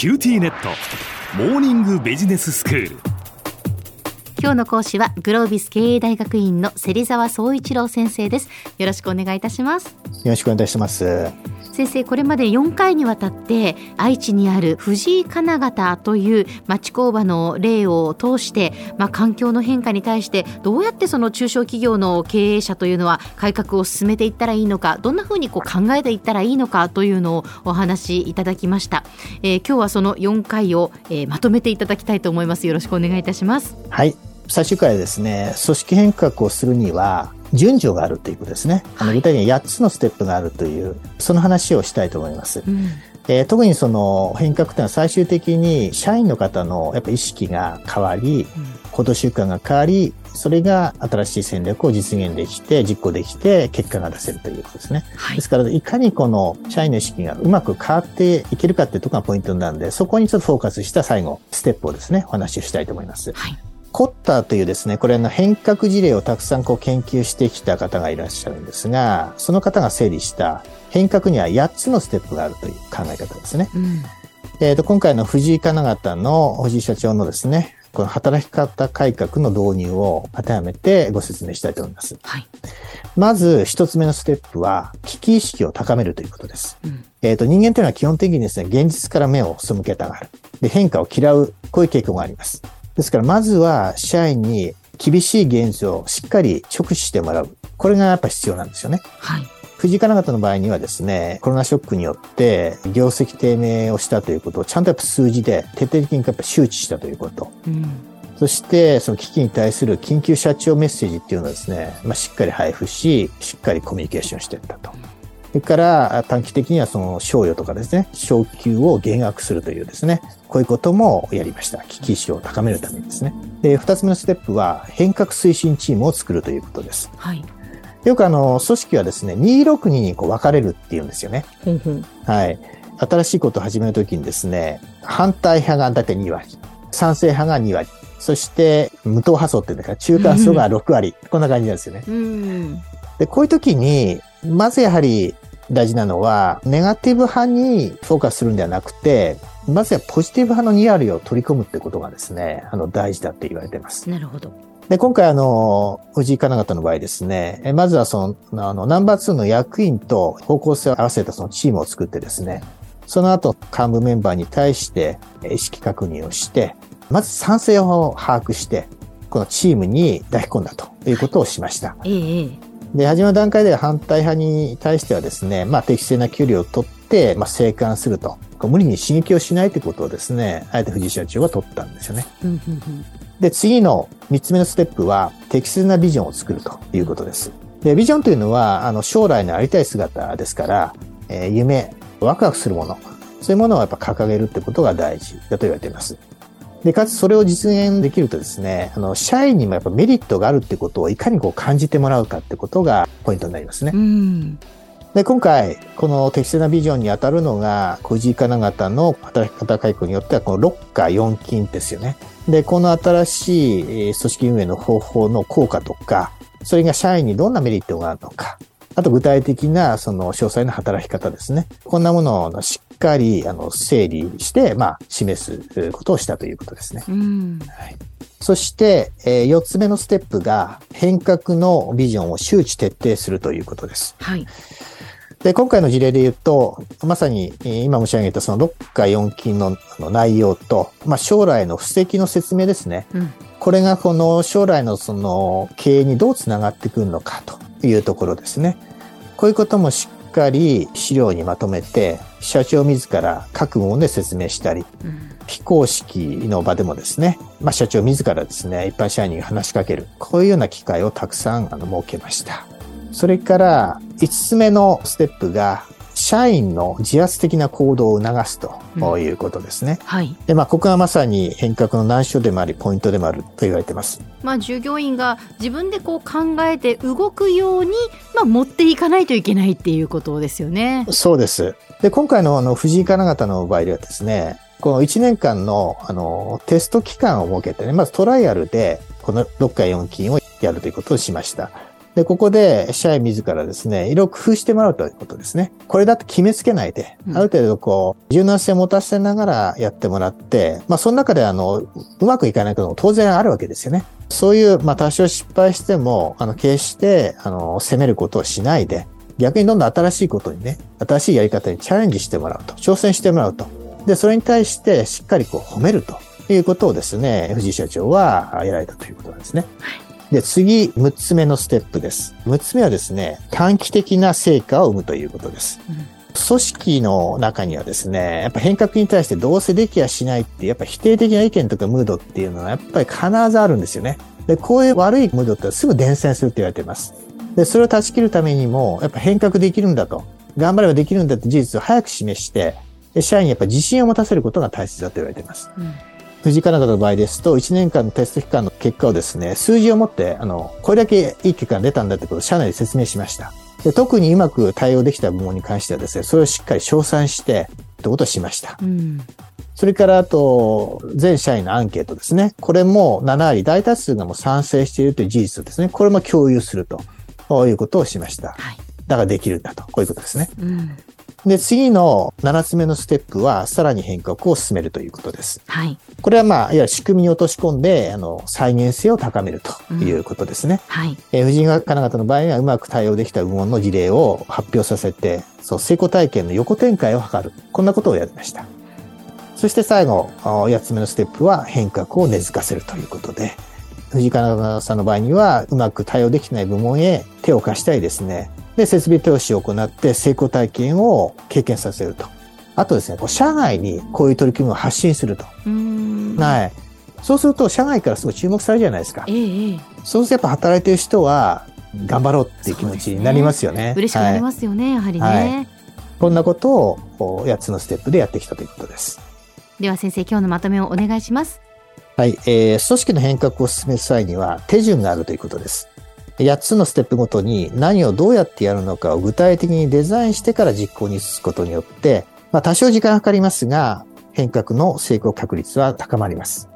キューティーネット。モーニングビジネススクール。今日の講師はグロービス経営大学院の芹沢総一郎先生です。よろしくお願いいたします。よろしくお願いいたします先生これまで4回にわたって愛知にある藤井金型という町工場の例を通して、まあ、環境の変化に対してどうやってその中小企業の経営者というのは改革を進めていったらいいのかどんなふうにこう考えていったらいいのかというのをお話しいただきました、えー、今日はその4回を、えー、まとめていただきたいと思います。よろしくお願いいたします。はい。最終回はですね組織変革をするには順序があるということですね。あの具体的に8つのステップがあるという、その話をしたいと思います。うん、えー、特にその変革というのは最終的に社員の方のやっぱ意識が変わり、行動習慣が変わり、それが新しい戦略を実現できて、実行できて、結果が出せるということですね。はい、ですから、いかにこの社員の意識がうまく変わっていけるかっていうところがポイントなんで、そこにちょっとフォーカスした最後、ステップをですね、お話をしたいと思います。はいコッターというですね、これの変革事例をたくさんこう研究してきた方がいらっしゃるんですが、その方が整理した変革には8つのステップがあるという考え方ですね。うん、えーと、今回の藤井金型の藤井社長のですね、この働き方改革の導入を当てはめてご説明したいと思います。はい、まず一つ目のステップは危機意識を高めるということです。うん、えっ、と、人間というのは基本的にですね、現実から目を背けたがる。で、変化を嫌う、こういう傾向があります。ですから、まずは社員に厳しい現状をしっかり直視してもらう。これがやっぱ必要なんですよね。はい。藤井金型の場合にはですね、コロナショックによって業績低迷をしたということをちゃんとやっぱ数字で徹底的にやっぱ周知したということ。うん、そして、その危機に対する緊急社長メッセージっていうのをですね、まあ、しっかり配布し、しっかりコミュニケーションしていったと。それから短期的にはその賞与とかですね、昇給を減額するというですね、こういうこともやりました。危機意識を高めるためにですね。で、二つ目のステップは変革推進チームを作るということです。はい。よくあの、組織はですね、262にこう分かれるっていうんですよね。はい。新しいことを始めるときにですね、反対派がだいたい2割、賛成派が2割、そして無党派層っていうんだから中間層が6割、こんな感じなんですよね。で、こういうときに、まずやはり大事なのは、ネガティブ派にフォーカスするんではなくて、まずはポジティブ派の2割を取り込むってことがですね、あの、大事だって言われています。なるほど。で、今回あの、藤井金型の場合ですね、まずはその、あの、ナンバー2の役員と方向性を合わせたそのチームを作ってですね、その後、幹部メンバーに対して意識確認をして、まず賛成を把握して、このチームに抱き込んだということをしました。ええで、始まる段階では反対派に対してはですね、まあ適正な距離をとって、まあ生還すると。無理に刺激をしないということをですね、あえて藤井社長は取ったんですよね。で、次の三つ目のステップは、適切なビジョンを作るということです。で、ビジョンというのは、あの、将来のありたい姿ですから、えー、夢、ワクワクするもの、そういうものをやっぱ掲げるってことが大事だと言われています。で、かつそれを実現できるとですね、あの、社員にもやっぱメリットがあるってことをいかにこう感じてもらうかってことがポイントになりますね。で、今回、この適正なビジョンに当たるのが、藤井金型の働き方改革によっては、この6課4金ですよね。で、この新しい組織運営の方法の効果とか、それが社員にどんなメリットがあるのか、あと具体的なその詳細な働き方ですね。こんなものをしっかりあの整理して、まあ、示すことをしたということですね。はい、そして、えー、4つ目のステップが変革のビジョンを周知徹底するということです。はいで、今回の事例で言うと、まさに今申し上げたその6課4金の内容と、まあ、将来の布石の説明ですね。うん、これがこの将来のその経営にどうつながってくるのかというところですね。こういうこともしっかり資料にまとめて、社長自ら各問で説明したり、うん、非公式の場でもですね、まあ、社長自らですね、一般社員に話しかける、こういうような機会をたくさんあの設けました。それから、5つ目のステップが、社員の自発的な行動を促すということですね。うん、はい。で、まあ、ここがまさに変革の難所でもあり、ポイントでもあると言われています。まあ、従業員が自分でこう考えて動くように、まあ、持っていかないといけないっていうことですよね。そうです。で、今回のあの、藤井金型の場合ではですね、この1年間の、あの、テスト期間を設けてね、まずトライアルで、この6回4金をやるということをしました。で、ここで社員自らですね、いろいろ工夫してもらうということですね。これだと決めつけないで、ある程度こう、柔軟性を持たせながらやってもらって、まあその中であの、うまくいかないことも当然あるわけですよね。そういう、まあ多少失敗しても、あの、決して、あの、責めることをしないで、逆にどんどん新しいことにね、新しいやり方にチャレンジしてもらうと、挑戦してもらうと。で、それに対してしっかりこう褒めるということをですね、藤井社長はやられたということなんですね。はいで、次、6つ目のステップです。6つ目はですね、短期的な成果を生むということです。うん、組織の中にはですね、やっぱ変革に対してどうせできやしないって、やっぱ否定的な意見とかムードっていうのはやっぱり必ずあるんですよね。で、こういう悪いムードってすぐ伝染するって言われています。で、それを断ち切るためにも、やっぱ変革できるんだと。頑張ればできるんだって事実を早く示して、社員にやっぱ自信を持たせることが大切だと言われています。うん富士カナダの場合ですと、1年間のテスト期間の結果をですね、数字を持って、あの、これだけいい結果が出たんだってことを社内で説明しました。で特にうまく対応できた部門に関してはですね、それをしっかり称賛して、ってことをしました。うん、それから、あと、全社員のアンケートですね。これも7割、大多数がもう賛成しているという事実ですね。これも共有するということをしました。はい、だからできるんだと。こういうことですね。うんで、次の7つ目のステップは、さらに変革を進めるということです。はい。これはまあ、いわゆる仕組みに落とし込んで、あの、再現性を高めるということですね。うん、はい。えー、婦人科金型の場合には、うまく対応できた部門の事例を発表させて、そう、成功体験の横展開を図る。こんなことをやりました。そして最後、8つ目のステップは変革を根付かせるということで、藤井金さんの場合には、うまく対応できない部門へ手を貸したりですね、で、設備投資を行って成功体験を経験させると。あとですね、こう社外にこういう取り組みを発信すると。はい。そうすると、社外からすごい注目されるじゃないですか。ええ、そうするとやっぱ働いてる人は、頑張ろうっていう気持ちになりますよね。ね嬉しくなりますよね、はい、やはりね、はい。こんなことを8つのステップでやってきたということです。では先生、今日のまとめをお願いします。はい、えー、組織の変革を進める際には手順があるということです。8つのステップごとに何をどうやってやるのかを具体的にデザインしてから実行に移すことによって、まあ多少時間かかりますが、変革の成功確率は高まります。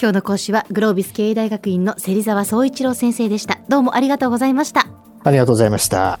今日の講師はグロービス経営大学院の芹沢総一郎先生でした。どうもありがとうございました。ありがとうございました。